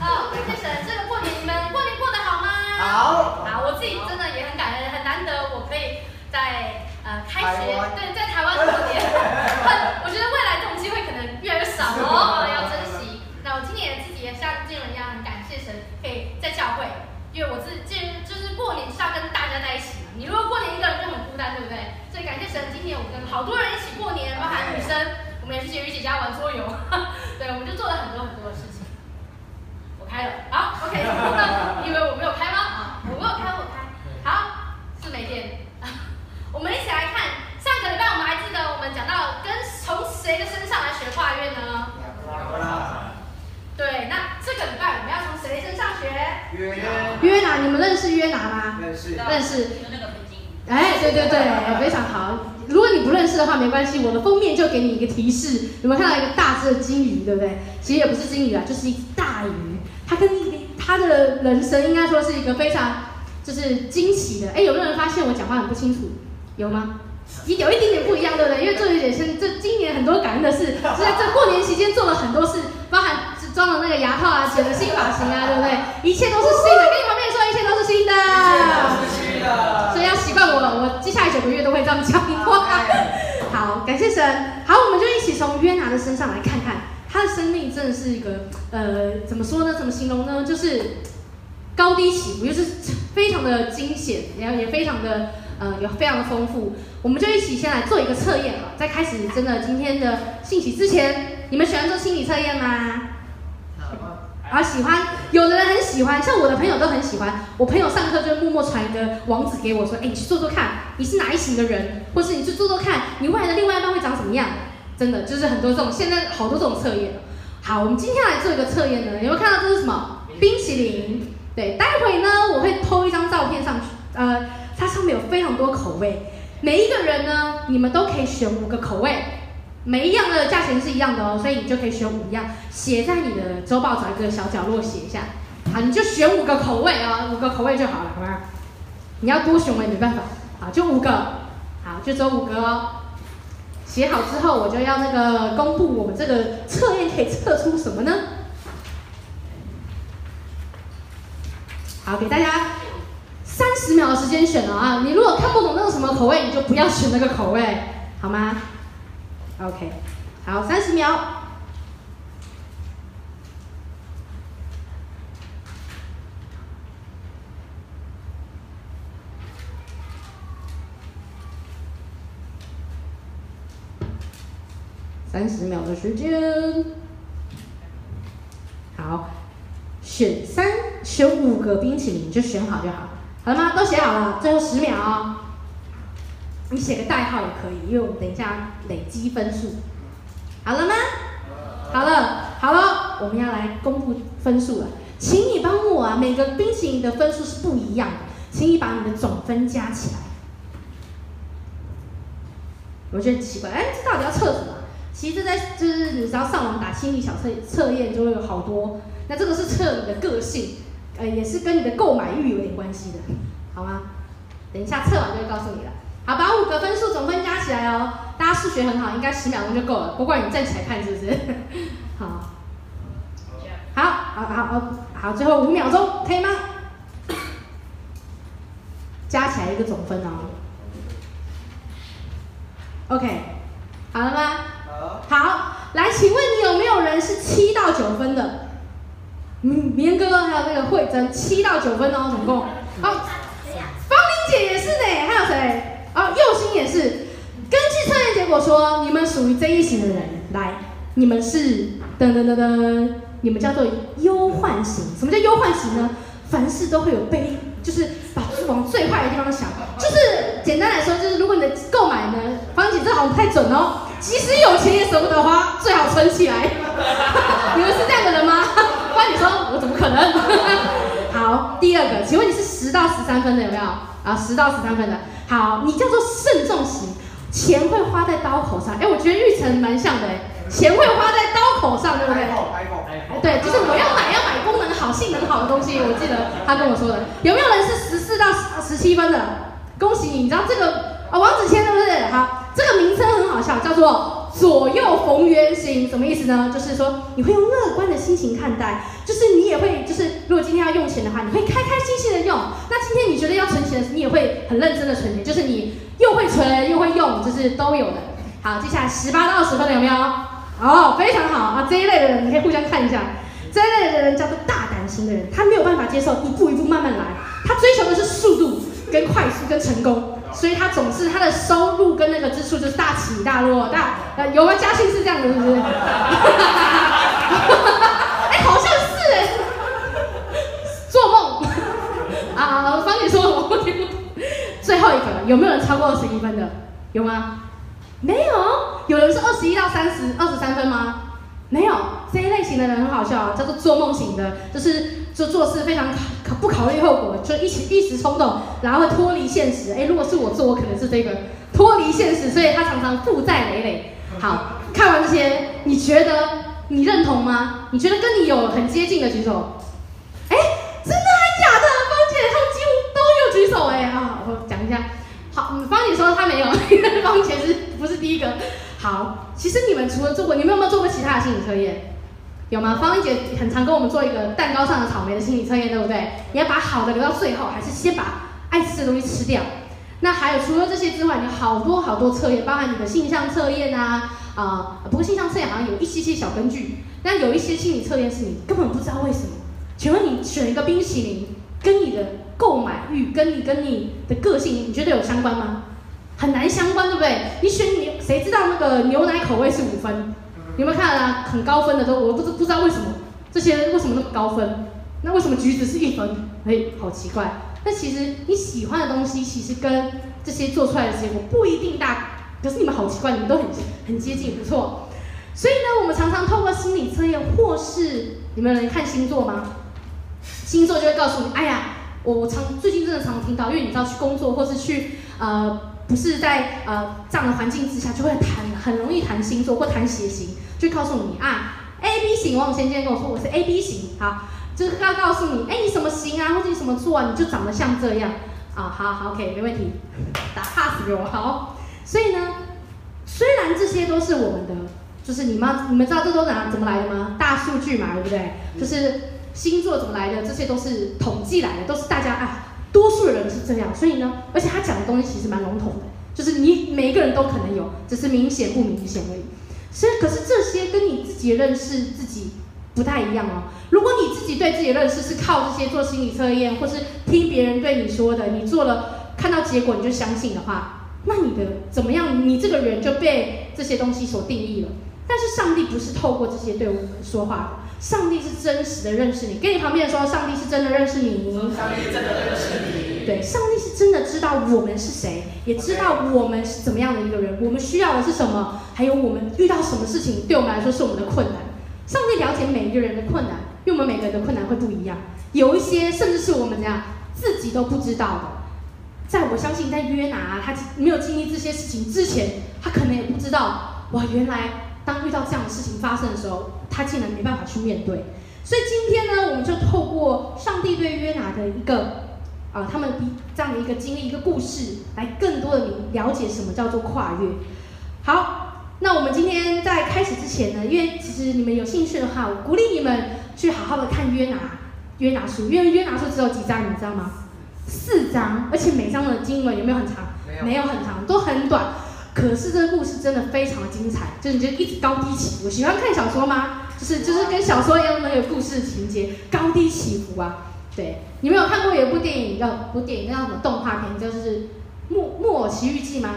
好，感谢神，这个过年你们过年过得好吗？好。好，我自己真的也很感恩，很难得我可以在呃开学，对，在台湾过年。我觉得未来这种机会可能越来越少哦，要珍惜。那我今年自己也像静文一样，很感谢神可以在教会，因为我自己就是过年是要跟大家在一起嘛。你如果过年一个人就很孤单，对不对？所以感谢神，今天我跟好多人一起过年，包含女生，我们也去婕妤姐家玩桌游，对，我们就做了很多很多的事情。开了，好，OK，你 以为我没有开吗？啊，我没有开，我开。好，是没电。我们一起来看，上个礼拜我们还记得我们讲到跟从谁的身上来学跨越呢？对，那这个礼拜我们要从谁身上学？约拿。约拿，你们认识约拿吗？认识。认识。哎，对对对，非常好。如果你不认识的话，没关系，我的封面就给你一个提示。有没有看到一个大只的金鱼，对不对？其实也不是金鱼啊，就是一只大鱼。他跟他的人生应该说是一个非常就是惊喜的。哎，有没有人发现我讲话很不清楚？有吗？有一点点不一样，对不对？因为做一点先，这今年很多感恩的事，是在这过年期间做了很多事，包含装了那个牙套啊，剪了新发型啊，对不对？一切都是新的。跟你旁边说，一切都是新的。新的。所以要习惯我，我接下来九个月都会这样讲话。好，感谢神。好，我们就一起从约拿的身上来看看。生命真的是一个，呃，怎么说呢？怎么形容呢？就是高低起伏，就是非常的惊险，然后也非常的，呃，也非常的丰富。我们就一起先来做一个测验哈，在开始真的今天的信息之前，你们喜欢做心理测验吗？啊，喜欢。有的人很喜欢，像我的朋友都很喜欢。我朋友上课就默默传一个网址给我说，哎，你去做做看，你是哪一型的人，或是你去做做看，你未来的另外一半会长什么样？真的就是很多这种，现在好多这种测验。好，我们今天来做一个测验呢，有没有看到这是什么？冰淇淋。对，待会呢我会偷一张照片上去，呃，它上面有非常多口味，每一个人呢，你们都可以选五个口味，每一样的价钱是一样的哦，所以你就可以选五样，写在你的周报找一个小角落写一下。好，你就选五个口味啊、五个口味就好了，好吗？你要多选我也没办法，好，就五个，好，就只有五个哦。写好之后，我就要那个公布我们这个测验可以测出什么呢？好，给大家三十秒的时间选了啊！你如果看不懂那个什么口味，你就不要选那个口味，好吗？OK，好，三十秒。三十秒的时间，好，选三选五个冰淇淋，就选好就好，好了吗？都写好了，最后十秒哦。你写个代号也可以，因为我们等一下累积分数，好了吗？好了，好了，我们要来公布分数了，请你帮我啊，每个冰淇淋的分数是不一样的，请你把你的总分加起来。我觉得很奇怪，哎，这到底要测什么？其实，在就是你只要上网打心理小测测验，就会有好多。那这个是测你的个性，呃，也是跟你的购买欲有点关系的，好吗？等一下测完就会告诉你了。好，把五个分数总分加起来哦。大家数学很好，应该十秒钟就够了。不管你站起来看是不是？好，好，好，好，好，好，最后五秒钟，可以吗？加起来一个总分哦。OK，好了吗？好，来，请问你有没有人是七到九分的？嗯，明哥还有那个慧珍，七到九分哦，总共。哦，芳玲姐也是呢，还有谁？哦，佑星也是。根据测验结果说，你们属于这一型的人。来，你们是噔噔噔噔，你们叫做忧患型。什么叫忧患型呢？凡事都会有悲，就是把往最坏的地方想。就是简单来说，就是如果你的购买呢，芳姐这好像不太准哦。即使有钱也舍不得花，最好存起来。你们是这样的人吗？不然你说我怎么可能？好，第二个，请问你是十到十三分的有没有？啊，十到十三分的。好，你叫做慎重型，钱会花在刀口上。哎，我觉得玉成蛮像的，钱会花在刀口上，对不对？对，就是我要买要买功能好、性能好的东西。我记得他跟我说的。有没有人是十四到十七分的？恭喜你，你知道这个啊？王子谦是不是？好。这个名称很好笑，叫做左右逢源型，什么意思呢？就是说你会用乐观的心情看待，就是你也会就是如果今天要用钱的话，你会开开心心的用。那今天你觉得要存钱，你也会很认真的存钱，就是你又会存又会用，就是都有的。好，接下来十八到二十分的有没有？哦，非常好啊！这一类的人你可以互相看一下。这一类的人叫做大胆型的人，他没有办法接受一步一步慢慢来，他追求的是速度跟快速跟成功。所以他总是他的收入跟那个支出就是大起大落，大呃有吗？嘉庆是这样的，是不是？哎，好像是哎，做梦啊！芳姐说我不听。最后一个有没有人超过二十一分的？有吗？没有。有人是二十一到三十二十三分吗？没有。这一类型的人很好笑，叫做做梦型的，就是。就做事非常考不考虑后果，就一时一时冲动，然后会脱离现实。哎，如果是我做，我可能是这个脱离现实，所以他常常负债累累。好，看完这些，你觉得你认同吗？你觉得跟你有很接近的举手？哎，真的还假的？芳姐她们几乎都有举手哎啊！我讲一下，好，芳姐说她没有，因为芳姐是不是第一个？好，其实你们除了做过，你们有没有做过其他的心理测验？有吗？芳英姐很常跟我们做一个蛋糕上的草莓的心理测验，对不对？你要把好的留到最后，还是先把爱吃的东西吃掉？那还有除了这些之外，你有好多好多测验，包含你的性向测验啊啊、不过性向测验好像有一些些小根据，但有一些心理测验是你根本不知道为什么。请问你选一个冰淇淋，跟你的购买欲，跟你跟你的个性，你觉得有相关吗？很难相关，对不对？你选你，谁知道那个牛奶口味是五分？有没有看啊？很高分的都，我不知不知道为什么这些为什么那么高分？那为什么橘子是一分？哎，好奇怪。但其实你喜欢的东西，其实跟这些做出来的结果不一定大。可是你们好奇怪，你们都很很接近，不错。所以呢，我们常常透过心理测验，或是你们有人看星座吗？星座就会告诉你，哎呀，我常最近真的常听到，因为你知道去工作或是去呃。不是在呃这样的环境之下，就会谈很容易谈星座或谈血型，就告诉你啊，A B 型。王先生跟我说我是 A B 型，好，就是要告诉你，哎，你什么型啊，或者你什么座啊，你就长得像这样啊，好好，OK，没问题，打 pass 给我，好。所以呢，虽然这些都是我们的，就是你们你们知道这都哪怎么来的吗？大数据嘛，对不对？就是星座怎么来的，这些都是统计来的，都是大家啊。多数人是这样，所以呢，而且他讲的东西其实蛮笼统的，就是你每一个人都可能有，只是明显不明显而已。所以，可是这些跟你自己认识自己不太一样哦。如果你自己对自己的认识是靠这些做心理测验，或是听别人对你说的，你做了看到结果你就相信的话，那你的怎么样？你这个人就被这些东西所定义了。但是上帝不是透过这些对我们说话的。上帝是真实的认识你，跟你旁边说，上帝是真的认识你。上帝真的认识你。对，上帝是真的知道我们是谁，也知道我们是怎么样的一个人，我们需要的是什么，还有我们遇到什么事情对我们来说是我们的困难。上帝了解每一个人的困难，因为我们每个人的困难会不一样，有一些甚至是我们怎样自己都不知道的。在我相信，在约拿他没有经历这些事情之前，他可能也不知道，哇，原来。当遇到这样的事情发生的时候，他竟然没办法去面对。所以今天呢，我们就透过上帝对约拿的一个啊、呃，他们这样的一个经历、一个故事，来更多的了解什么叫做跨越。好，那我们今天在开始之前呢，因为其实你们有兴趣的话，我鼓励你们去好好的看约拿约拿书，因为约拿书只有几章，你知道吗？四章，而且每章的经文有没有很长？没有，没有很长，都很短。可是这个故事真的非常的精彩，就是你就一直高低起伏。喜欢看小说吗？就是就是跟小说一样的有故事情节，高低起伏啊。对，你们有看过有一部电影叫部电影叫什么动画片，就是《木木偶奇遇记》吗？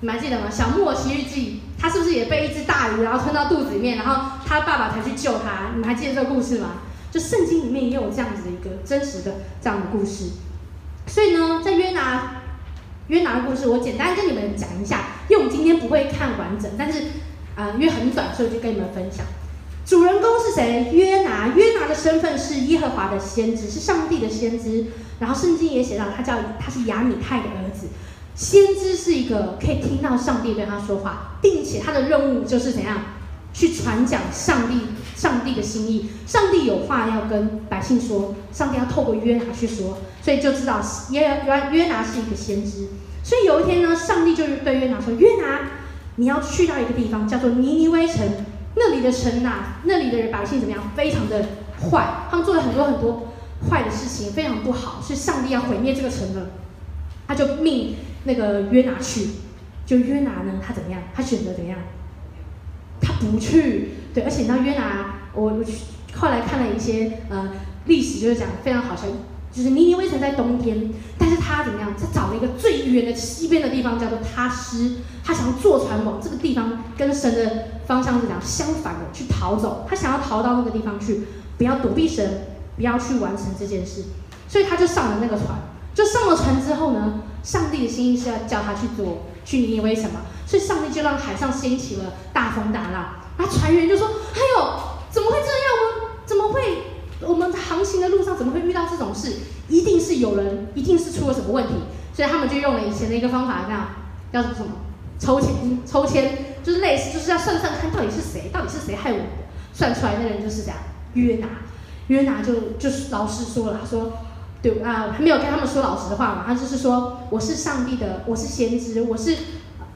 你们还记得吗？小木偶奇遇记，他是不是也被一只大鱼然后吞到肚子里面，然后他爸爸才去救他？你们还记得这个故事吗？就圣经里面也有这样子的一个真实的这样的故事。所以呢，在约拿。约拿的故事，我简单跟你们讲一下，因为我们今天不会看完整，但是啊、呃，因为很短，所以就跟你们分享。主人公是谁？约拿。约拿的身份是耶和华的先知，是上帝的先知。然后圣经也写到，他叫他是亚米太的儿子。先知是一个可以听到上帝对他说话，并且他的任务就是怎样去传讲上帝上帝的心意。上帝有话要跟百姓说，上帝要透过约拿去说，所以就知道约约约拿是一个先知。所以有一天呢，上帝就对约拿说：“约拿，你要去到一个地方，叫做尼尼微城。那里的城呐、啊，那里的人百姓怎么样？非常的坏，他们做了很多很多坏的事情，非常不好，是上帝要毁灭这个城了。他就命那个约拿去，就约拿呢，他怎么样？他选择怎样？他不去。对，而且你知道约拿，我我去后来看了一些呃历史，就是讲非常好笑。就是尼尼微城在冬天，但是他怎么样？他找了一个最远的西边的地方，叫做他施。他想要坐船往这个地方，跟神的方向是讲相反的去逃走。他想要逃到那个地方去，不要躲避神，不要去完成这件事。所以他就上了那个船。就上了船之后呢，上帝的心意是要叫他去做去尼尼微城嘛。所以上帝就让海上掀起了大风大浪。那船员就说：“哎呦，怎么会这样？我怎么会？”我们在航行的路上怎么会遇到这种事？一定是有人，一定是出了什么问题，所以他们就用了以前的一个方法，这样叫做什么？抽签，抽签就是类似，就是要算算看到底是谁，到底是谁害我的。算出来那人就是这样，约拿，约拿就就是老师说了，他说，对啊，还没有跟他们说老实话嘛，他就是说，我是上帝的，我是先知，我是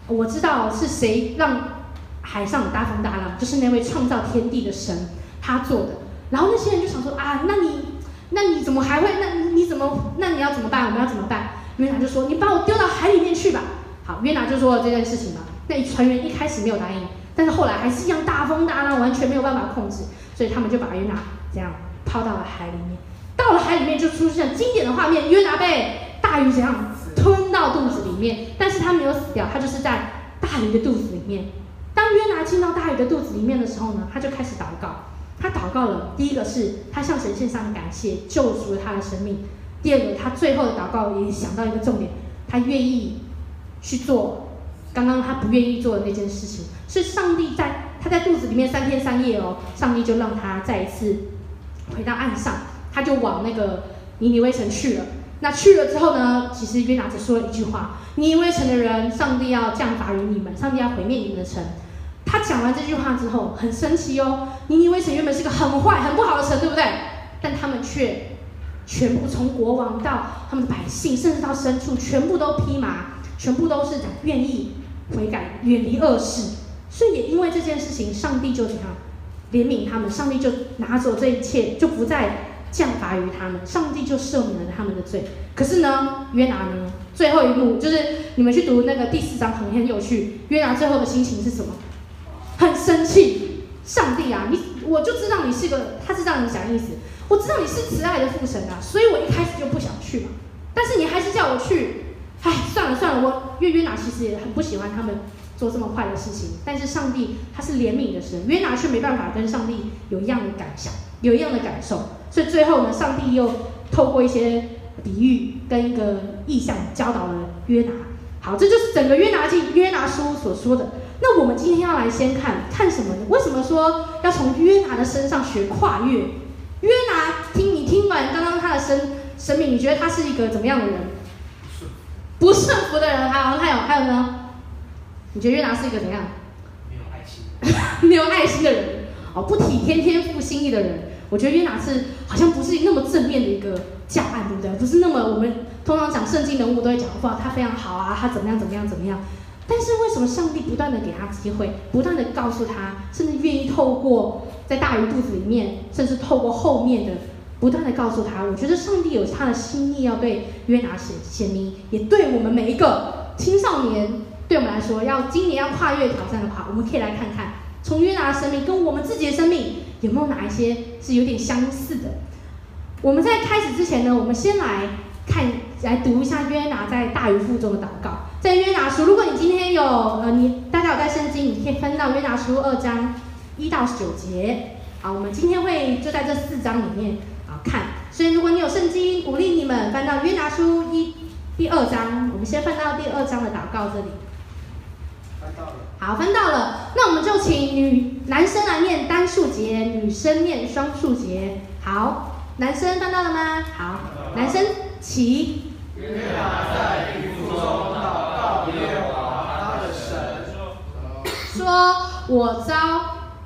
我知道是谁让海上大风大浪，就是那位创造天地的神，他做的。然后那些人就想说啊，那你，那你怎么还会？那你怎么？那你要怎么办？我们要怎么办？约拿就说：“你把我丢到海里面去吧。”好，约拿就说了这件事情嘛。那船员一开始没有答应，但是后来还是一样大风大浪，完全没有办法控制，所以他们就把约拿这样抛到了海里面。到了海里面就出现经典的画面：约拿被大鱼这样吞到肚子里面，但是他没有死掉，他就是在大鱼的肚子里面。当约拿进到大鱼的肚子里面的时候呢，他就开始祷告。他祷告了，第一个是他向神献上感谢，救赎了他的生命；第二个，他最后的祷告也想到一个重点，他愿意去做刚刚他不愿意做的那件事情。是上帝在他在肚子里面三天三夜哦，上帝就让他再一次回到岸上，他就往那个尼尼微城去了。那去了之后呢，其实约拿只说了一句话：尼尼微城的人，上帝要降罚于你们，上帝要毁灭你们的城。他讲完这句话之后，很神奇哦。尼尼微城原本是个很坏、很不好的城，对不对？但他们却全部从国王到他们的百姓，甚至到牲畜，全部都披麻，全部都是讲愿意悔改、远离恶事。所以也因为这件事情，上帝就怎样怜悯他们，上帝就拿走这一切，就不再降罚于他们，上帝就赦免了他们的罪。可是呢，约拿呢，最后一幕就是你们去读那个第四章，很很有趣。约拿最后的心情是什么？很生气，上帝啊，你我就知道你是个，他是这样讲意思，我知道你是慈爱的父神啊，所以我一开始就不想去嘛，但是你还是叫我去，唉，算了算了，我约约拿其实也很不喜欢他们做这么坏的事情，但是上帝他是怜悯的神，约拿却没办法跟上帝有一样的感想，有一样的感受，所以最后呢，上帝又透过一些比喻跟一个意象教导了约拿，好，这就是整个约拿记约拿书所说的。那我们今天要来先看看什么呢？为什么说要从约拿的身上学跨越？约拿，听你听完刚刚他的生生命，你觉得他是一个怎么样的人？不顺服的人。好，还有还有呢？你觉得约拿是一个怎样？没有爱心，没有爱心的人哦，不体贴天父心意的人。我觉得约拿是好像不是那么正面的一个教案，对不对？不是那么我们通常讲圣经人物都会讲话，他非常好啊，他怎么样怎么样怎么样。但是为什么上帝不断的给他机会，不断的告诉他，甚至愿意透过在大鱼肚子里面，甚至透过后面的，不断的告诉他？我觉得上帝有他的心意要对约拿显显明，也对我们每一个青少年，对我们来说，要今年要跨越挑战的话，我们可以来看看，从约拿的生命跟我们自己的生命有没有哪一些是有点相似的。我们在开始之前呢，我们先来看，来读一下约拿在大鱼腹中的祷告。在约拿书，如果你今天有呃，你大家有带圣经，你可以翻到约拿书二章一到九节。好，我们今天会就在这四章里面啊看。所以如果你有圣经，鼓励你们翻到约拿书一第二章。我们先翻到第二章的祷告这里。翻到了。好，翻到了。那我们就请女男生来念单数节，女生念双数节。好，男生翻到了吗？好，男生起。约拿在鱼腹中说我遭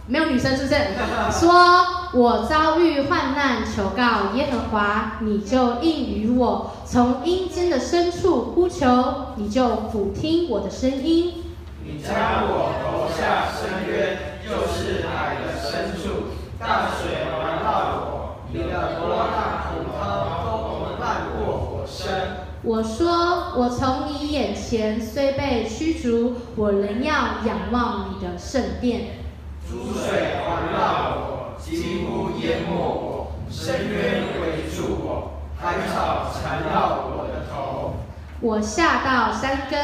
没有女生是不是？说我遭遇患难，求告耶和华，你就应允我；从阴间的深处呼求，你就俯听我的声音。你将我投下深渊，就是海的深处，大水环绕我，你的波浪。我说，我从你眼前虽被驱逐，我仍要仰望你的圣殿。诸水环绕我，几乎淹没我；深渊围住我，海草缠绕我的头。我下到山根，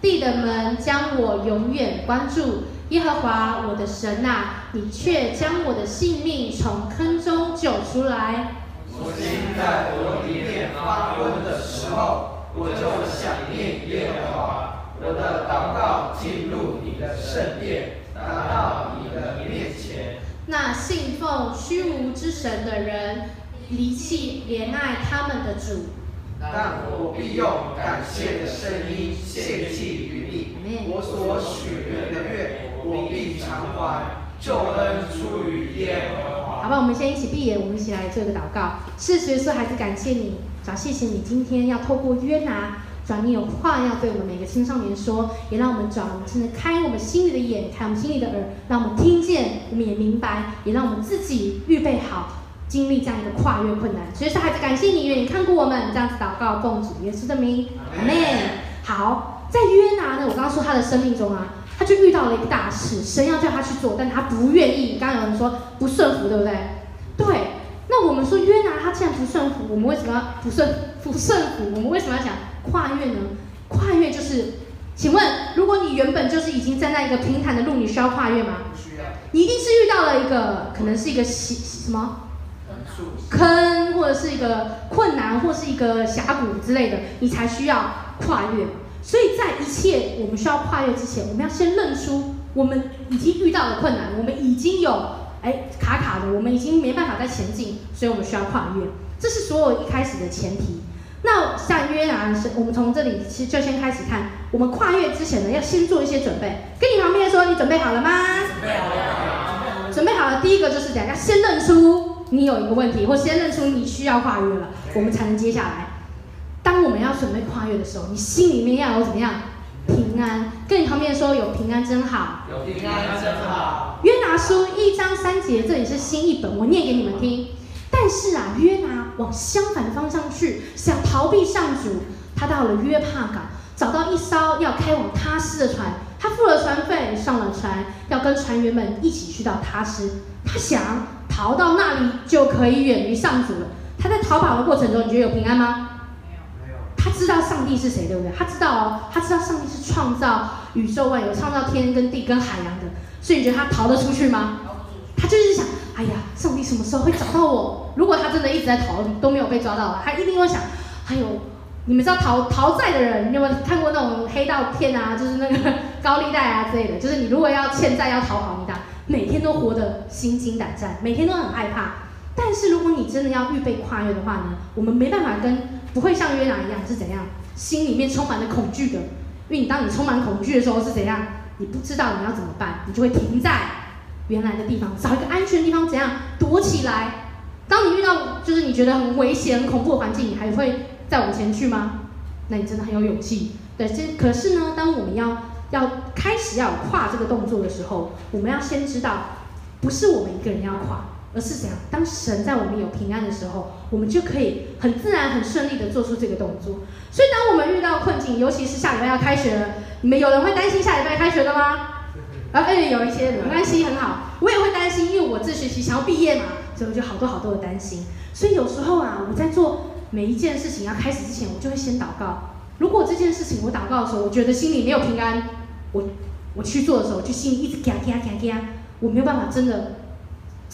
地的门将我永远关住。耶和华我的神啊，你却将我的性命从坑中救出来。我心在我里面发昏的时候，我就想念耶和华。我的祷告进入你的圣殿，达到你的面前。那信奉虚无之神的人，离弃怜爱他们的主。但我必用感谢的声音献祭于你，我所许愿的愿，我必偿还。救恩出于耶和华。好吧，我们先一起闭眼，我们一起来做一个祷告。是学说，孩子感谢你，主谢谢你今天要透过约拿，主你有话要对我们每个青少年说，也让我们主真的开我们心里的眼，开我们心里的耳，让我们听见，我们也明白，也让我们自己预备好。经历这样一个跨越困难，所以说孩子感谢你，愿你看过我们这样子祷告，奉主耶稣的名，阿门。好，在约拿呢，我刚刚说他的生命中啊，他就遇到了一个大事，神要叫他去做，但他不愿意。刚刚有人说不顺服，对不对？对。那我们说约拿他既然不顺服，我们为什么要不顺不顺服？我们为什么要讲跨越呢？跨越就是，请问，如果你原本就是已经站在一个平坦的路，你需要跨越吗？不需要。你一定是遇到了一个，可能是一个什什么？坑，或者是一个困难，或是一个峡谷之类的，你才需要跨越。所以在一切我们需要跨越之前，我们要先认出我们已经遇到的困难，我们已经有哎卡卡的，我们已经没办法再前进，所以我们需要跨越。这是所有一开始的前提。那像约拿，我们从这里其实就先开始看，我们跨越之前呢，要先做一些准备。跟你旁边说，你准备好了吗？准备好了。准备好了。第一个就是讲，要先认出。你有一个问题，或先认出你需要跨越了，我们才能接下来。准备跨越的时候，你心里面要有怎么样？平安。跟你旁边说，有平安真好。有平安真好。约拿书一章三节，这里是新译本，我念给你们听。但是啊，约拿往相反的方向去，想逃避上主。他到了约帕港，找到一艘要开往他斯的船，他付了船费，上了船，要跟船员们一起去到他斯。他想。逃到那里就可以远离上主了。他在逃跑的过程中，你觉得有平安吗？他知道上帝是谁，对不对？他知道哦，他知道上帝是创造宇宙万有、创造天跟地跟海洋的。所以你觉得他逃得出去吗？他就是想，哎呀，上帝什么时候会找到我？如果他真的一直在逃，都没有被抓到，他一定会想，还有，你们知道逃逃债的人，你有没有看过那种黑道片啊？就是那个高利贷啊之类的，就是你如果要欠债要逃跑，你打。每天都活得心惊胆战，每天都很害怕。但是如果你真的要预备跨越的话呢，我们没办法跟不会像约拿一样是怎样，心里面充满了恐惧的。因为你当你充满恐惧的时候是怎样，你不知道你要怎么办，你就会停在原来的地方，找一个安全的地方怎样躲起来。当你遇到就是你觉得很危险、很恐怖的环境，你还会再往前去吗？那你真的很有勇气。对，这可是呢，当我们要。要开始要跨这个动作的时候，我们要先知道，不是我们一个人要跨，而是怎样？当神在我们有平安的时候，我们就可以很自然、很顺利的做出这个动作。所以，当我们遇到困境，尤其是下礼拜要开学了，你们有人会担心下礼拜开学的吗？啊，哎，有一些没关系，很好，我也会担心，因为我这学期想要毕业嘛，所以我就好多好多的担心。所以有时候啊，我在做每一件事情要开始之前，我就会先祷告。如果这件事情我祷告的时候，我觉得心里没有平安，我我去做的时候，就心里一直嘎嘎嘎嘎，我没有办法真的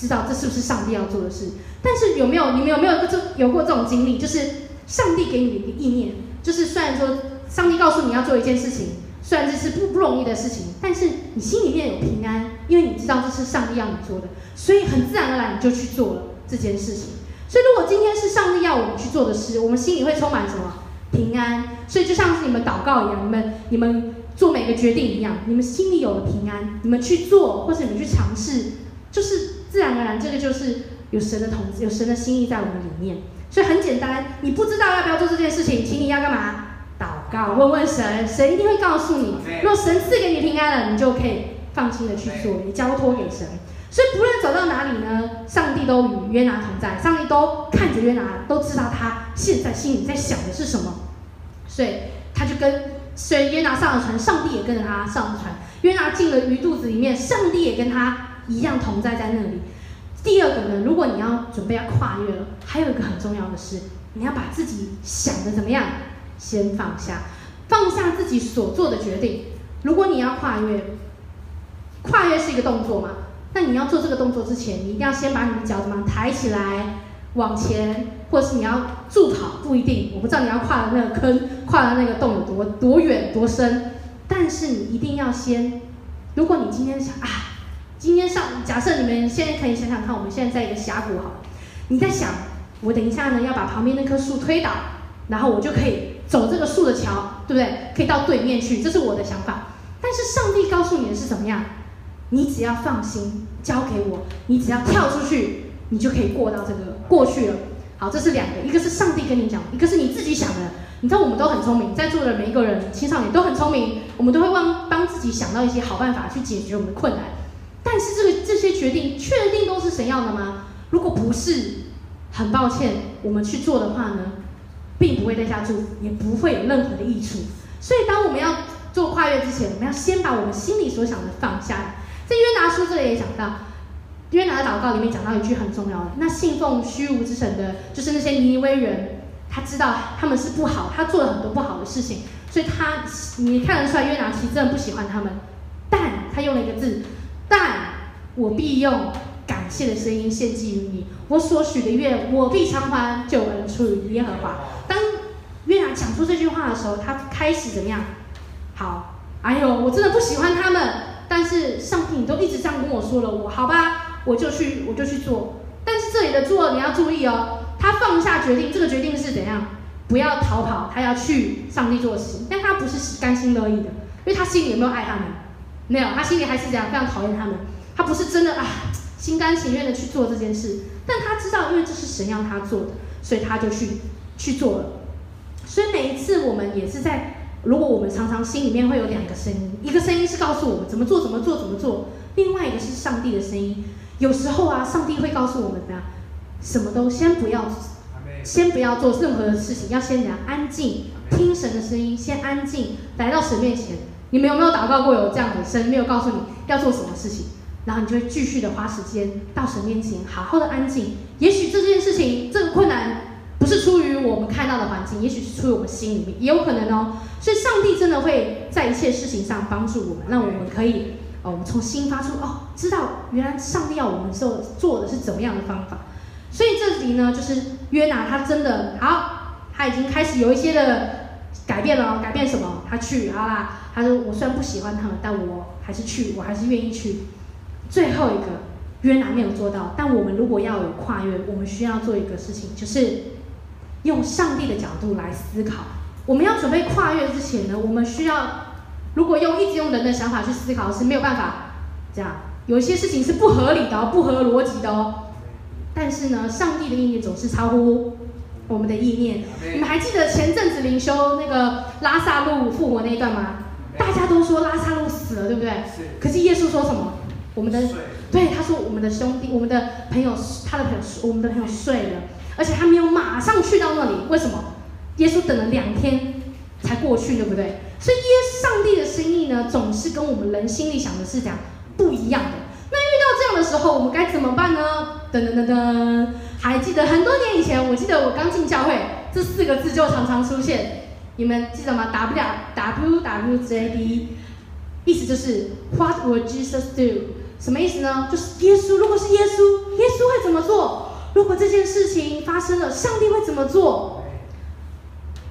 知道这是不是上帝要做的事。但是有没有你们有没有这有过这种经历？就是上帝给你的一个意念，就是虽然说上帝告诉你要做一件事情，虽然这是不不容易的事情，但是你心里面有平安，因为你知道这是上帝要你做的，所以很自然而然你就去做了这件事情。所以如果今天是上帝要我们去做的事，我们心里会充满什么？平安，所以就像是你们祷告一样，你们你们做每个决定一样，你们心里有了平安，你们去做或者你们去尝试，就是自然而然，这个就是有神的统治，有神的心意在我们里面。所以很简单，你不知道要不要做这件事情，请你要干嘛？祷告，问问神，神一定会告诉你。若神赐给你平安了，你就可以放心的去做，你交托给神。所以不论走到哪里呢，上帝都与约拿同在，上帝都看着约拿，都知道他现在心里在想的是什么。所以他就跟，所以约拿上了船，上帝也跟着他上了船。约拿进了鱼肚子里面，上帝也跟他一样同在在那里。第二个呢，如果你要准备要跨越了，还有一个很重要的是，你要把自己想的怎么样，先放下，放下自己所做的决定。如果你要跨越，跨越是一个动作嘛，那你要做这个动作之前，你一定要先把你的脚怎么抬起来，往前，或是你要助跑，不一定，我不知道你要跨的那个坑，跨的那个洞有多多远多深，但是你一定要先，如果你今天想啊。今天上，假设你们现在可以想想看，我们现在在一个峡谷好了，你在想，我等一下呢要把旁边那棵树推倒，然后我就可以走这个树的桥，对不对？可以到对面去，这是我的想法。但是上帝告诉你的是怎么样？你只要放心交给我，你只要跳出去，你就可以过到这个过去了。好，这是两个，一个是上帝跟你讲，一个是你自己想的。你知道我们都很聪明，在座的每一个人青少年都很聪明，我们都会帮帮自己想到一些好办法去解决我们的困难。但是这个这些决定确定都是神要的吗？如果不是，很抱歉，我们去做的话呢，并不会在家住，也不会有任何的益处。所以当我们要做跨越之前，我们要先把我们心里所想的放下。在约拿书这里也讲到，约拿的祷告里面讲到一句很重要的：那信奉虚无之神的，就是那些尼尼微人，他知道他们是不好，他做了很多不好的事情，所以他你看得出来约拿其实真的不喜欢他们，但他用了一个字。但我必用感谢的声音献祭于你，我所许的愿，我必偿还，救恩出于耶和华。当约拿讲出这句话的时候，他开始怎么样？好，哎呦，我真的不喜欢他们，但是上帝你都一直这样跟我说了，我好吧，我就去，我就去做。但是这里的做你要注意哦，他放下决定，这个决定是怎样？不要逃跑，他要去上帝做事，但他不是甘心乐意的，因为他心里有没有爱他们？没有，他心里还是这样，非常讨厌他们。他不是真的啊，心甘情愿的去做这件事，但他知道，因为这是神要他做的，所以他就去去做了。所以每一次我们也是在，如果我们常常心里面会有两个声音，一个声音是告诉我们怎么做怎么做怎么做，另外一个是上帝的声音。有时候啊，上帝会告诉我们怎样，什么都先不要，先不要做任何的事情，要先怎样安静，听神的声音，先安静，来到神面前。你们有没有祷告过有这样的神没有告诉你要做什么事情，然后你就会继续的花时间到神面前，好好的安静。也许这件事情这个困难不是出于我们看到的环境，也许是出于我们心里面，也有可能哦。所以上帝真的会在一切事情上帮助我们，让我们可以哦，我们从心发出哦，知道原来上帝要我们做做的是怎么样的方法。所以这里呢，就是约拿他真的好，他已经开始有一些的改变了，改变什么？他去好啦。他说：“我虽然不喜欢他，但我还是去，我还是愿意去。”最后一个约拿没有做到，但我们如果要有跨越，我们需要做一个事情，就是用上帝的角度来思考。我们要准备跨越之前呢，我们需要如果用一直用人的想法去思考是没有办法这样。有一些事情是不合理的哦，不合逻辑的哦。但是呢，上帝的意念总是超乎我们的意念。你们还记得前阵子灵修那个拉萨路复活那一段吗？大家都说拉萨路死了，对不对？可是耶稣说什么？我们的对他说，我们的兄弟，我们的朋友，他的朋友，我们的朋友睡了，而且他没有马上去到那里。为什么？耶稣等了两天才过去，对不对？所以耶上帝的心意呢，总是跟我们人心里想的是讲不一样的。那遇到这样的时候，我们该怎么办呢？噔噔噔噔，还记得很多年以前，我记得我刚进教会，这四个字就常常出现。你们记得吗？W W W J D，意思就是 What would Jesus do？什么意思呢？就是耶稣，如果是耶稣，耶稣会怎么做？如果这件事情发生了，上帝会怎么做？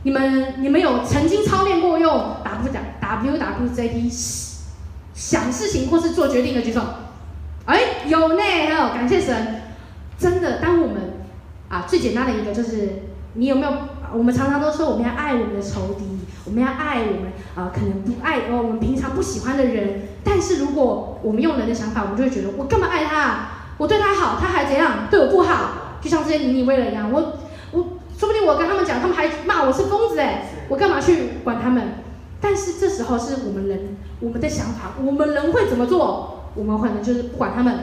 你们你们有曾经操练过用 W W W J D 想事情或是做决定的举手？哎，有呢，感谢神。真的，当我们啊，最简单的一个就是，你有没有？我们常常都说我们要爱我们的仇敌，我们要爱我们啊、可能不爱哦，我们平常不喜欢的人。但是如果我们用人的想法，我们就会觉得我干嘛爱他？我对他好，他还怎样对我不好？就像这些尼尼微人一样，我我说不定我跟他们讲，他们还骂我是疯子哎，我干嘛去管他们？但是这时候是我们人我们的想法，我们人会怎么做？我们可能就是不管他们，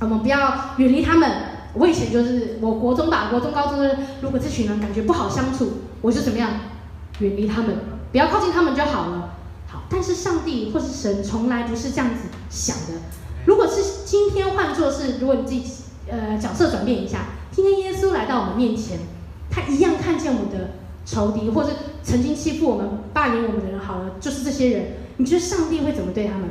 我们不要远离他们。我以前就是我国中吧，国中高中的，如果这群人感觉不好相处，我就怎么样，远离他们，不要靠近他们就好了。好，但是上帝或是神从来不是这样子想的。如果是今天换作是，如果你自己呃角色转变一下，今天耶稣来到我们面前，他一样看见我们的仇敌，或者曾经欺负我们、霸凌我们的人，好了，就是这些人，你觉得上帝会怎么对他们？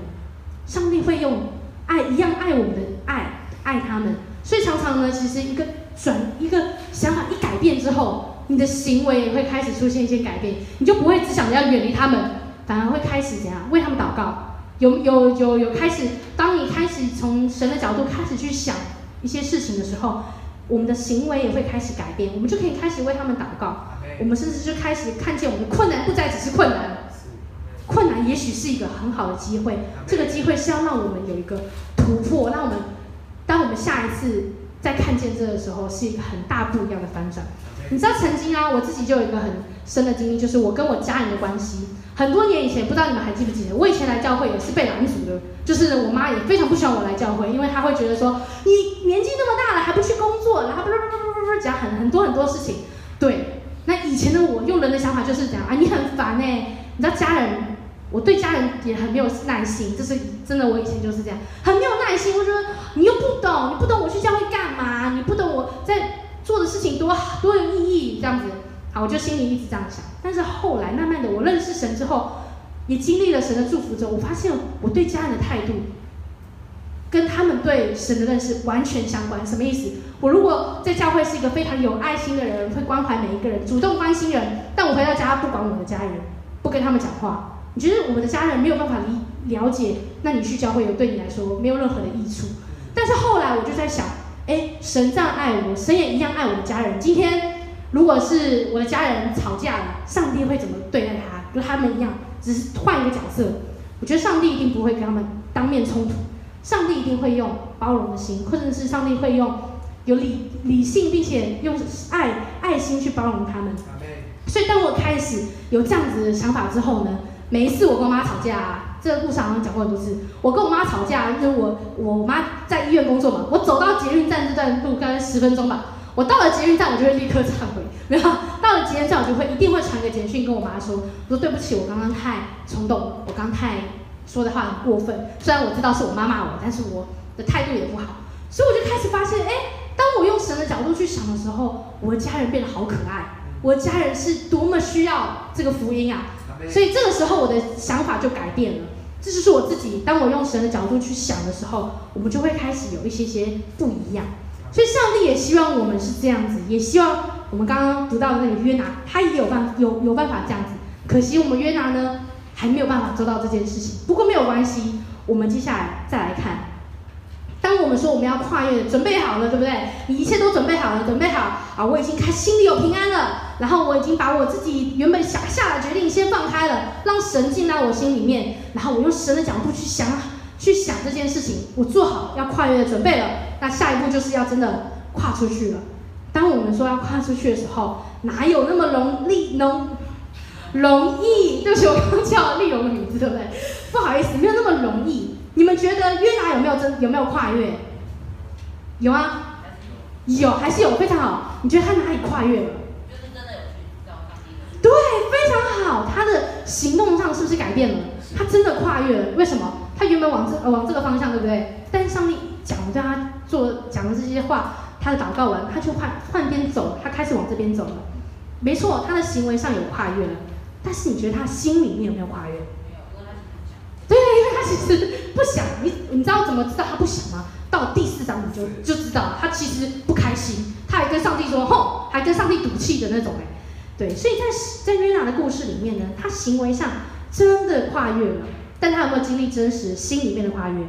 上帝会用爱一样爱我们的爱爱他们。所以常常呢，其实一个转一个想法一改变之后，你的行为也会开始出现一些改变，你就不会只想着要远离他们，反而会开始怎样为他们祷告。有有有有开始，当你开始从神的角度开始去想一些事情的时候，我们的行为也会开始改变，我们就可以开始为他们祷告。我们甚至就开始看见我们的困难不再只是困难，困难也许是一个很好的机会。这个机会是要让我们有一个突破，让我们。当我们下一次再看见这个的时候，是一个很大不一样的翻转。你知道曾经啊，我自己就有一个很深的经历，就是我跟我家人的关系。很多年以前，不知道你们还记不记得，我以前来教会也是被拦阻的，就是我妈也非常不希望我来教会，因为她会觉得说，你年纪那么大了还不去工作，然后不不不不不不讲很很多很多事情。对，那以前的我用人的想法就是这样啊，你很烦哎，你知道家人。我对家人也很没有耐心，就是真的，我以前就是这样，很没有耐心。我觉得你又不懂，你不懂我去教会干嘛？你不懂我在做的事情多多有意义，这样子。好，我就心里一直这样想。但是后来慢慢的，我认识神之后，也经历了神的祝福之后，我发现我对家人的态度，跟他们对神的认识完全相关。什么意思？我如果在教会是一个非常有爱心的人，会关怀每一个人，主动关心人，但我回到家不管我的家人，不跟他们讲话。你觉得我们的家人没有办法理了解，那你去教会有对你来说没有任何的益处。但是后来我就在想，哎，神这样爱我，神也一样爱我的家人。今天如果是我的家人吵架了，上帝会怎么对待他？跟他们一样，只是换一个角色。我觉得上帝一定不会跟他们当面冲突，上帝一定会用包容的心，或者是上帝会用有理理性，并且用爱爱心去包容他们。所以当我开始有这样子的想法之后呢，每一次我跟我妈吵架，啊，这个故事好像讲过很多次。我跟我妈吵架，就是我我妈在医院工作嘛，我走到捷运站这段路大概十分钟吧。我到了捷运站，我就会立刻忏悔。没有，到了捷运站，我就会一定会传个简讯跟我妈说，我说对不起，我刚刚太冲动，我刚太说的话很过分。虽然我知道是我妈骂我，但是我的态度也不好。所以我就开始发现，哎，当我用神的角度去想的时候，我的家人变得好可爱，我的家人是多么需要这个福音啊！所以这个时候我的想法就改变了，这就是我自己。当我用神的角度去想的时候，我们就会开始有一些些不一样。所以上帝也希望我们是这样子，也希望我们刚刚读到的那个约拿，他也有办有有办法这样子。可惜我们约拿呢，还没有办法做到这件事情。不过没有关系，我们接下来再来看。当我们说我们要跨越，准备好了，对不对？你一切都准备好了，准备好啊！我已经开心里有平安了，然后我已经把我自己原本想下的决定先放开了，让神进到我心里面，然后我用神的角度去想，去想这件事情，我做好要跨越的准备了。那下一步就是要真的跨出去了。当我们说要跨出去的时候，哪有那么容易？容容易？对不起，我刚叫了丽蓉的名字，对不对？不好意思，没有那么容易。你们觉得约拿有没有真有没有跨越？有啊，有还是有非常好。你觉得他哪里跨越了？就是真的有去找上帝。对，非常好。他的行动上是不是改变了？他真的跨越了。为什么？他原本往这呃往这个方向，对不对？但是上帝讲对他做讲的这些话，他的祷告完，他就换换边走，他开始往这边走了。没错，他的行为上有跨越了。但是你觉得他心里面有没有跨越？没有，因为他对，因为他其实不想你，你知道怎么知道他不想吗？到第四章你就就知道，他其实不开心，他还跟上帝说，吼，还跟上帝赌气的那种哎，对，所以在在约拿的故事里面呢，他行为上真的跨越了，但他有没有经历真实心里面的跨越？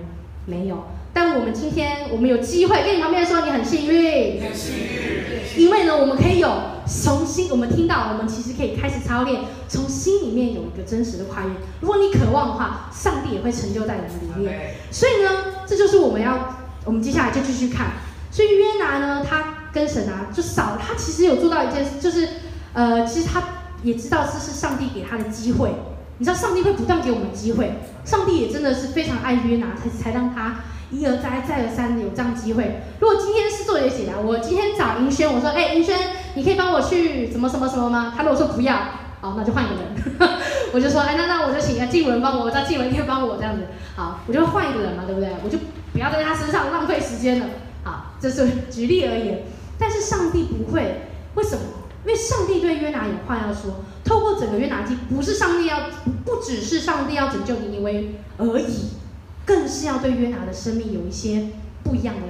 没有。但我们今天我们有机会跟你旁边说，你很幸运，很幸运，因为呢，我们可以有重新，我们听到，我们其实可以开始操练，从心里面有一个真实的跨越。如果你渴望的话，上帝也会成就在你们里面。所以呢，这就是我们要，我们接下来就继续看。所以约拿呢，他跟神啊就少，他其实有做到一件事，就是呃，其实他也知道这是上帝给他的机会。你知道上帝会不断给我们机会，上帝也真的是非常爱约拿，才才让他。一而再再而三的有这样机会。如果今天是作者写的，我今天找银轩，我说，哎，银轩，你可以帮我去什么什么什么吗？他如果说不要，好，那就换一个人。我就说，哎，那那我就请静文帮我，叫静文可以帮我这样子。好，我就换一个人嘛，对不对？我就不要在他身上浪费时间了。好，这是 举例而言。但是上帝不会，为什么？因为上帝对约拿有话要说。透过整个约拿记，不是上帝要，不只是上帝要拯救尼尼微而已，更是要对约拿的生命有一些不一样的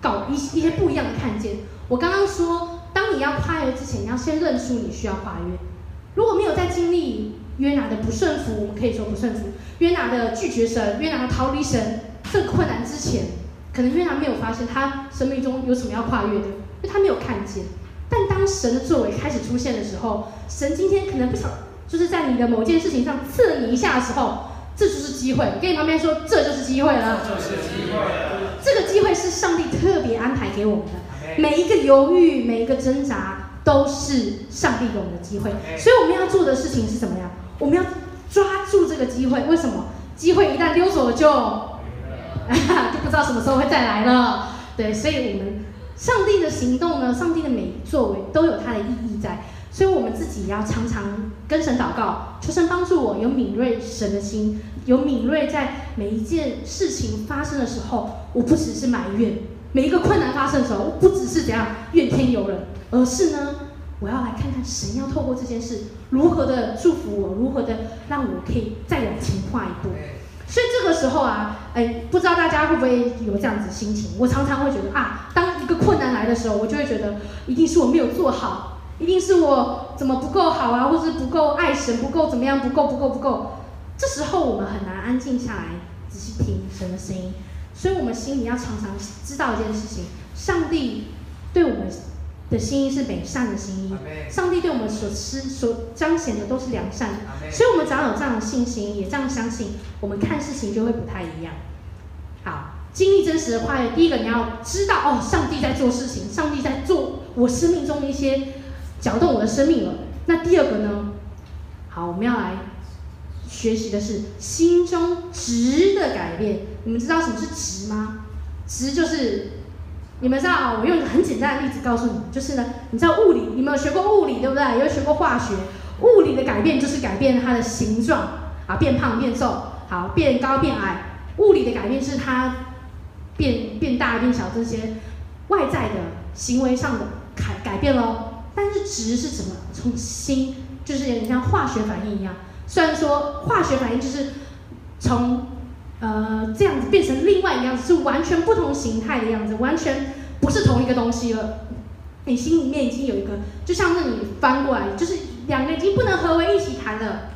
搞一一些不一样的看见。我刚刚说，你要跨越之前，你要先认出你需要跨越。如果没有在经历约拿的不顺服，我们可以说不顺服；约拿的拒绝神，约拿的逃离神这困难之前，可能约拿没有发现他生命中有什么要跨越的，因为他没有看见。但当神的作为开始出现的时候，神今天可能不想，就是在你的某件事情上刺你一下的时候，这就是机会。跟你旁边说，这就是机会了。这就是机会了。这个机会是上帝特别安排给我们的。每一个犹豫，每一个挣扎，都是上帝给我们的机会。所以我们要做的事情是怎么样？我们要抓住这个机会。为什么？机会一旦溜走了就，就不知道什么时候会再来了。对，所以我们。上帝的行动呢？上帝的每一作为都有它的意义在，所以我们自己要常常跟神祷告，求神帮助我有敏锐神的心，有敏锐在每一件事情发生的时候，我不只是埋怨；每一个困难发生的时候，我不只是怎样怨天尤人，而是呢，我要来看看神要透过这件事如何的祝福我，如何的让我可以再往前跨一步。所以这个时候啊，哎，不知道大家会不会有这样子心情？我常常会觉得啊，当一个困难来的时候，我就会觉得一定是我没有做好，一定是我怎么不够好啊，或是不够爱神，不够怎么样，不够不够不够。这时候我们很难安静下来，仔细听神的声音。所以我们心里要常常知道一件事情：上帝对我们的心意是美善的心意，上帝对我们所施所彰显的都是良善，所以我们只要有这样的信心，也这样相信，我们看事情就会不太一样。好，经历真实的跨越，第一个你要知道哦，上帝在做事情，上帝在做我生命中的一些搅动我的生命了。那第二个呢？好，我们要来学习的是心中值的改变。你们知道什么是值吗？值就是。你们知道？我用一个很简单的例子告诉你，就是呢，你知道物理，你们有学过物理对不对？有学过化学，物理的改变就是改变它的形状啊，变胖变瘦，好，变高变矮。物理的改变是它变变大变小这些外在的行为上的改改变咯。但是值是什么？从心，就是有点像化学反应一样。虽然说化学反应就是从。呃，这样子变成另外一个样子，是完全不同形态的样子，完全不是同一个东西了。你心里面已经有一个，就像是你翻过来，就是两个已经不能合为一体谈了。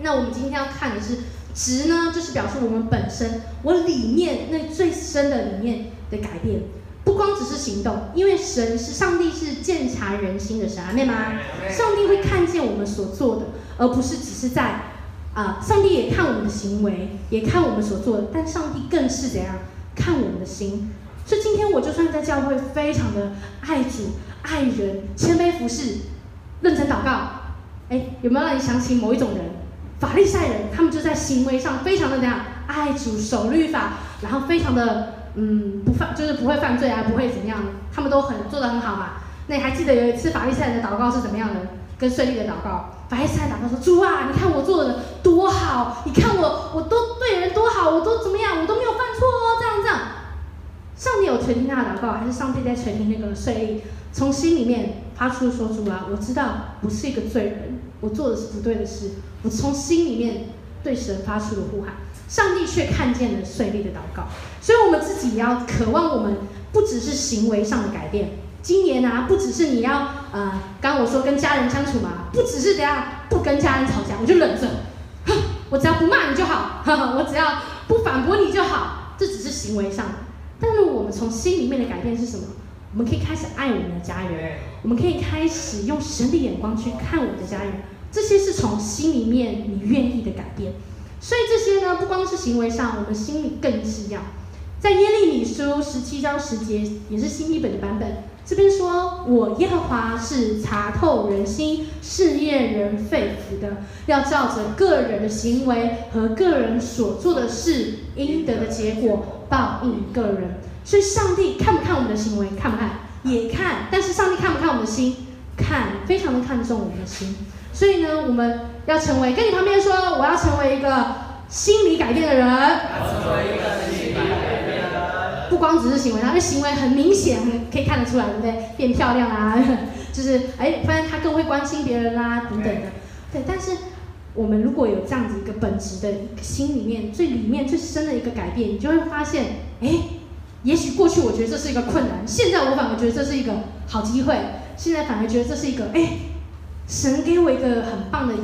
那我们今天要看的是值呢，就是表示我们本身，我里面那最深的里面的改变，不光只是行动，因为神是上帝是鉴察人心的神，阿妹吗？上帝会看见我们所做的，而不是只是在。啊，上帝也看我们的行为，也看我们所做的，但上帝更是怎样看我们的心。所以今天我就算在教会非常的爱主、爱人、谦卑服侍、认真祷告，哎，有没有让你想起某一种人？法利赛人，他们就在行为上非常的怎样爱主、守律法，然后非常的嗯不犯，就是不会犯罪啊，不会怎么样，他们都很做得很好嘛。那你还记得有一次法利赛人的祷告是怎么样的？跟税利的祷告，白菜祷告说：“主啊，你看我做的多好，你看我我都对人多好，我都怎么样，我都没有犯错哦，这样这样。”上帝有垂听他的祷告，还是上帝在垂听那个税吏？从心里面发出说：“主啊，我知道不是一个罪人，我做的是不对的事。”我从心里面对神发出了呼喊，上帝却看见了税吏的祷告。所以，我们自己也要渴望，我们不只是行为上的改变。今年啊，不只是你要呃，刚我说跟家人相处嘛，不只是这样，不跟家人吵架，我就忍着，哼，我只要不骂你就好，呵呵，我只要不反驳你就好，这只是行为上。但是我们从心里面的改变是什么？我们可以开始爱我们的家人，我们可以开始用神的眼光去看我的家人，这些是从心里面你愿意的改变。所以这些呢，不光是行为上，我们心里更是要。在耶利米书十七章十节，也是新译本的版本。这边说，我耶和华是查透人心、试验人肺腑的，要照着个人的行为和个人所做的事应得的结果报应个人。所以，上帝看不看我们的行为？看不看？也看。但是，上帝看不看我们的心？看，非常的看重我们的心。所以呢，我们要成为，跟你旁边说，我。要成为一个心理改变的人。不光只是行为，他的行为很明显，可以看得出来，对不对？变漂亮啊，就是哎，发现他更会关心别人啦、啊，等等的。对，但是我们如果有这样子一个本质的一个心里面最里面最深的一个改变，你就会发现，哎，也许过去我觉得这是一个困难，现在我反而觉得这是一个好机会，现在反而觉得这是一个哎。神给我一个很棒的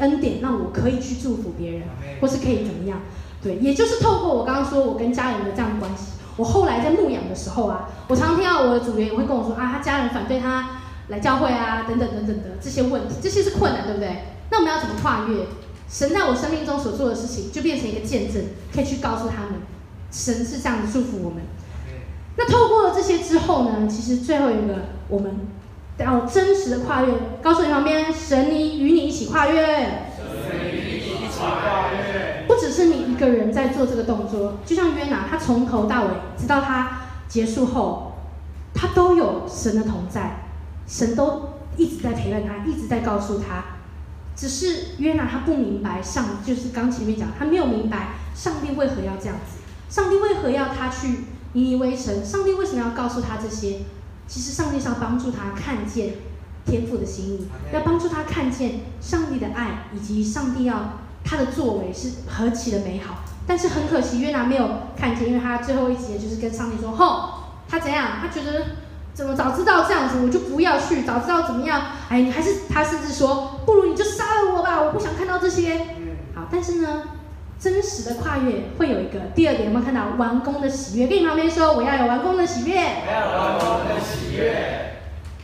恩典，让我可以去祝福别人，或是可以怎么样？对，也就是透过我刚刚说我跟家人的这样的关系，我后来在牧养的时候啊，我常常听到我的组员也会跟我说啊，他家人反对他来教会啊，等等等等的这些问题，这些是困难，对不对？那我们要怎么跨越？神在我生命中所做的事情，就变成一个见证，可以去告诉他们，神是这样的祝福我们。那透过了这些之后呢，其实最后一个我们。要真实的跨越，告诉你旁边，神你与你一起跨越。神与你一起跨越。不只是你一个人在做这个动作，就像约拿，他从头到尾，直到他结束后，他都有神的同在，神都一直在陪伴他，一直在告诉他。只是约拿他不明白上，就是刚前面讲，他没有明白上帝为何要这样子，上帝为何要他去尼尼微城，上帝为什么要告诉他这些？其实上帝是要帮助他看见天父的心意，要帮助他看见上帝的爱，以及上帝要他的作为是何其的美好。但是很可惜，约拿没有看见，因为他最后一集就是跟上帝说：“吼，他怎样？他觉得怎么早知道这样子，我就不要去。早知道怎么样？哎，你还是他甚至说，不如你就杀了我吧，我不想看到这些。好，但是呢。”真实的跨越会有一个第二点，有没有看到完工的喜悦？跟你旁边说，我要有完工的喜悦。我要有完工的喜悦。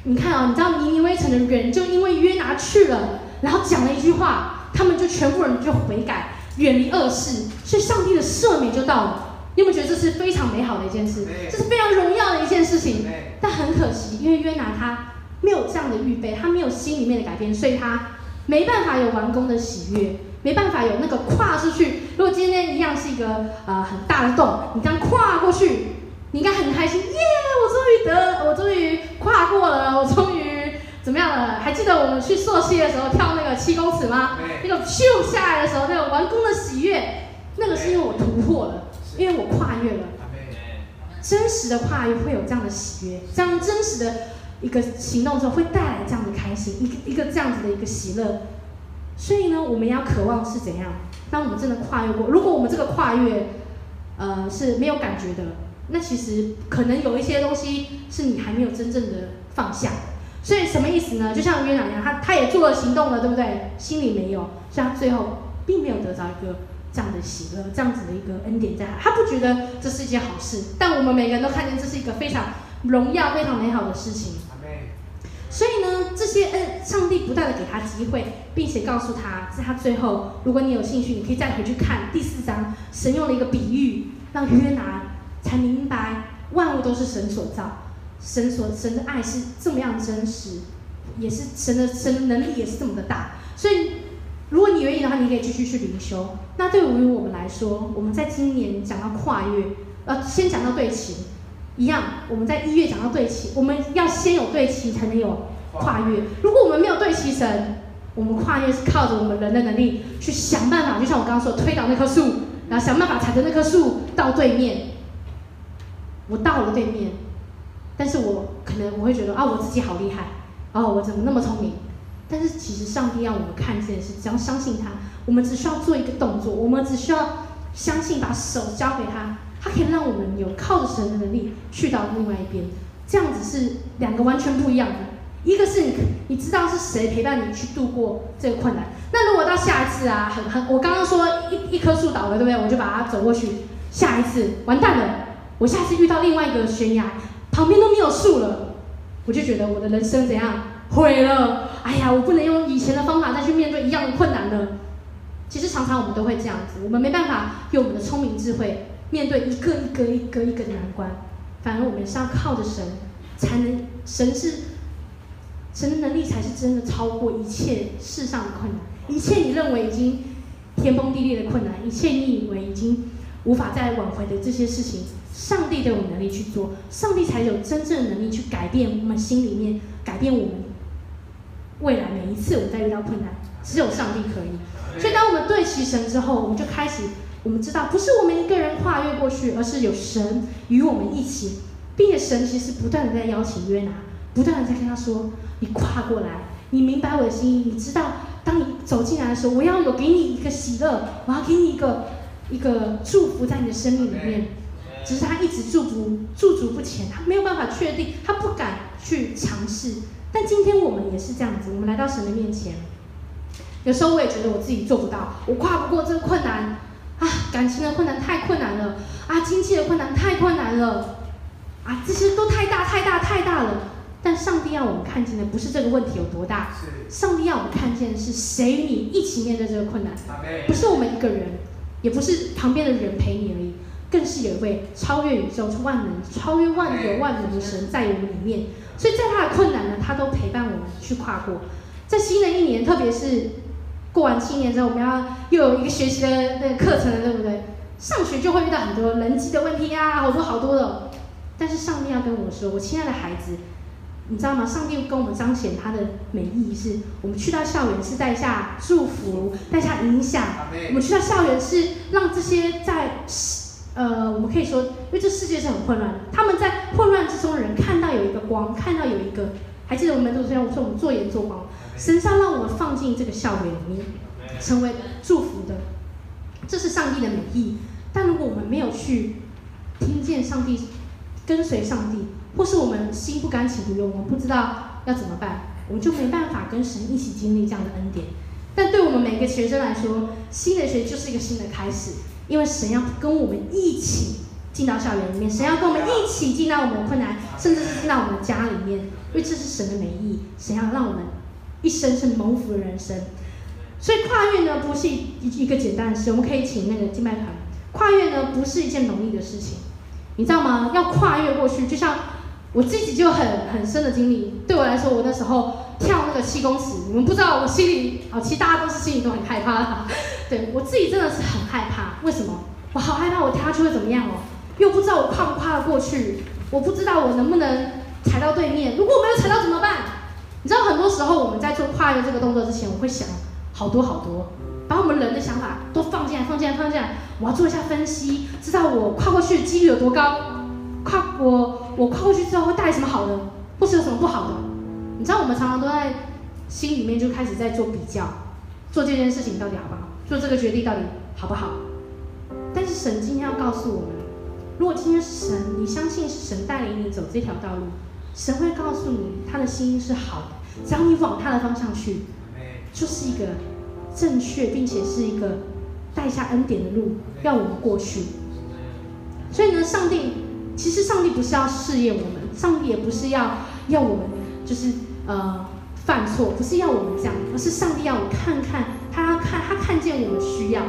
你看啊、哦，你知道尼尼微城的人就因为约拿去了，然后讲了一句话，他们就全部人就悔改，远离恶事，所以上帝的赦免就到了。你有没有觉得这是非常美好的一件事？这是非常荣耀的一件事情。但很可惜，因为约拿他没有这样的预备，他没有心里面的改变，所以他没办法有完工的喜悦。没办法有那个跨出去。如果今天一样是一个呃很大的洞，你这样跨过去，你应该很开心，耶！我终于得，我终于跨过了，我终于怎么样了？还记得我们去溯溪的时候跳那个七公尺吗？那个咻下来的时候，那个完工的喜悦，那个是因为我突破了，因为我跨越了。真实的跨越会有这样的喜悦，这样真实的一个行动之后会带来这样的开心，一个一个这样子的一个喜乐。所以呢，我们要渴望是怎样？当我们真的跨越过，如果我们这个跨越，呃，是没有感觉的，那其实可能有一些东西是你还没有真正的放下。所以什么意思呢？就像约拿一样，他他也做了行动了，对不对？心里没有，所以他最后并没有得到一个这样的喜乐，这样子的一个恩典在他，他不觉得这是一件好事。但我们每个人都看见这是一个非常荣耀、非常美好的事情。所以呢，这些恩，上帝不断的给他机会，并且告诉他，在他最后，如果你有兴趣，你可以再回去看第四章，神用了一个比喻，让约拿才明白万物都是神所造，神所神的爱是这么样真实，也是神的神的能力也是这么的大。所以，如果你愿意的话，你可以继续去灵修。那对于我们来说，我们在今年讲到跨越，呃，先讲到对齐。一样，我们在一月讲到对齐，我们要先有对齐才能有跨越。如果我们没有对齐神，我们跨越是靠着我们人的能力去想办法，就像我刚刚说，推倒那棵树，然后想办法踩着那棵树到对面。我到了对面，但是我可能我会觉得啊，我自己好厉害，哦，我怎么那么聪明？但是其实上帝让我们看见的是，只要相信他，我们只需要做一个动作，我们只需要相信，把手交给他。他可以让我们有靠着神的能力去到另外一边，这样子是两个完全不一样的。一个是你你知道是谁陪伴你去度过这个困难。那如果到下一次啊，很很，我刚刚说一一棵树倒了，对不对？我就把它走过去。下一次完蛋了，我下次遇到另外一个悬崖，旁边都没有树了，我就觉得我的人生怎样毁了？哎呀，我不能用以前的方法再去面对一样的困难了。其实常常我们都会这样子，我们没办法用我们的聪明智慧。面对一个一个一个一个的难关，反而我们是要靠着神，才能神是神的能力才是真的超过一切世上的困难，一切你认为已经天崩地裂的困难，一切你以为已经无法再挽回的这些事情，上帝都有能力去做，上帝才有真正的能力去改变我们心里面，改变我们未来每一次我们在遇到困难，只有上帝可以。所以当我们对齐神之后，我们就开始。我们知道，不是我们一个人跨越过去，而是有神与我们一起，并且神其实不断的在邀请约拿，不断的在跟他说：“你跨过来，你明白我的心意，你知道，当你走进来的时候，我要有给你一个喜乐，我要给你一个一个祝福在你的生命里面。”只是他一直驻足驻足不前，他没有办法确定，他不敢去尝试。但今天我们也是这样子，我们来到神的面前，有时候我也觉得我自己做不到，我跨不过这个困难。啊，感情的困难太困难了，啊，经济的困难太困难了，啊，这些都太大太大太大了。但上帝要我们看见的不是这个问题有多大，上帝要我们看见的是谁与你一起面对这个困难，不是我们一个人，也不是旁边的人陪你而已，更是有一位超越宇宙、万能、超越万有万能的神在我们里面。所以，在他的困难呢，他都陪伴我们去跨过。在新的一年，特别是。过完新年之后，我们要又有一个学习的那个课程了，对不对？上学就会遇到很多人际的问题啊，好多好多的。但是上帝要跟我说，我亲爱的孩子，你知道吗？上帝跟我们彰显他的美意是，我们去到校园是带下祝福，带下影响。我们去到校园是让这些在呃，我们可以说，因为这世界是很混乱的，他们在混乱之中的人看到有一个光，看到有一个，还记得我们昨天我说我们做盐做光。神要让我们放进这个校园里面，成为祝福的，这是上帝的美意。但如果我们没有去听见上帝，跟随上帝，或是我们心不甘情不愿，我们不知道要怎么办，我们就没办法跟神一起经历这样的恩典。但对我们每个学生来说，新的学就是一个新的开始，因为神要跟我们一起进到校园里面，神要跟我们一起进到我们的困难，甚至是进到我们家里面，因为这是神的美意，神要让我们。一生是蒙福的人生，所以跨越呢不是一一个简单的事。我们可以请那个敬拜团。跨越呢不是一件容易的事情，你知道吗？要跨越过去，就像我自己就很很深的经历。对我来说，我那时候跳那个七公尺，你们不知道我心里啊，其实大家都是心里都很害怕。对我自己真的是很害怕，为什么？我好害怕我跳下去会怎么样哦？又不知道我跨不跨得过去，我不知道我能不能踩到对面。如果我没有踩到怎么办？你知道很多时候我们在做跨越这个动作之前，我会想好多好多，把我们人的想法都放进来，放进来，放进来。我要做一下分析，知道我跨过去的几率有多高，跨我我跨过去之后会带来什么好的，或是有什么不好的。你知道我们常常都在心里面就开始在做比较，做这件事情到底好不好，做这个决定到底好不好。但是神今天要告诉我们，如果今天是神，你相信是神带领你走这条道路。神会告诉你，他的心意是好的，只要你往他的方向去，就是一个正确并且是一个带下恩典的路，要我们过去。所以呢，上帝其实上帝不是要试验我们，上帝也不是要要我们就是呃犯错，不是要我们这样，而是上帝要我们看看，他看他看见我们需要，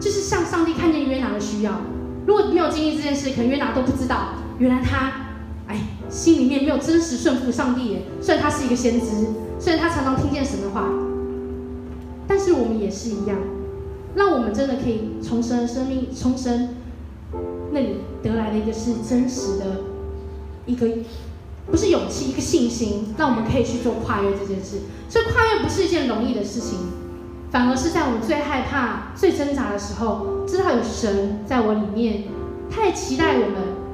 就是像上帝看见约拿的需要。如果没有经历这件事，可能约拿都不知道，原来他。哎心里面没有真实顺服上帝耶，虽然他是一个先知，虽然他常常听见神的话，但是我们也是一样，让我们真的可以从神的生命，重生那里得来的一个是真实的，一个不是勇气，一个信心，让我们可以去做跨越这件事。所以跨越不是一件容易的事情，反而是在我们最害怕、最挣扎的时候，知道有神在我里面，他也期待我们。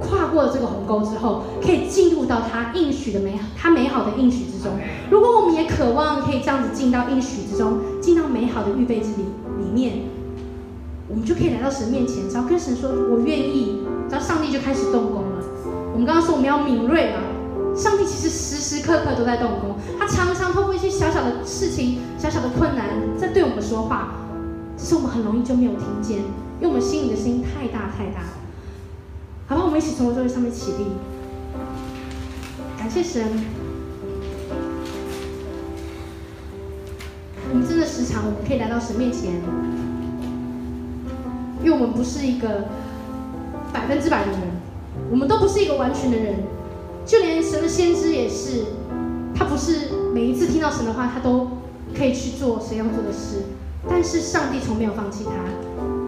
跨过了这个鸿沟之后，可以进入到他应许的美好，他美好的应许之中。如果我们也渴望可以这样子进到应许之中，进到美好的预备之里里面，我们就可以来到神面前，只要跟神说“我愿意”，只要上帝就开始动工了。我们刚刚说我们要敏锐嘛，上帝其实时时刻刻都在动工，他常常透过一些小小的事情、小小的困难在对我们说话，只是我们很容易就没有听见，因为我们心里的声音太大太大。好吧，我们一起从座位上面起立，感谢神。我们真的时常，我们可以来到神面前，因为我们不是一个百分之百的人，我们都不是一个完全的人，就连神的先知也是，他不是每一次听到神的话，他都可以去做神要做的事。但是上帝从没有放弃他，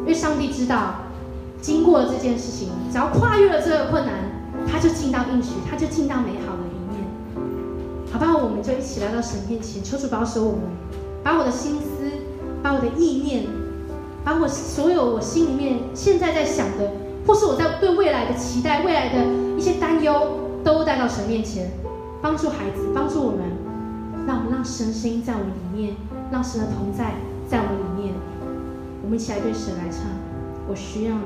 因为上帝知道，经过了这件事情，只要跨越了这个困难，他就进到应许，他就进到美好的一面。好吧？我们就一起来到神面前，求主保守我们，把我的心思，把我的意念，把我所有我心里面现在在想的，或是我在对未来的期待、未来的一些担忧，都带到神面前，帮助孩子，帮助我们，让我们让神声音在我们里面，让神的同在。在我们里面，我们一起来对神来唱。我需要你，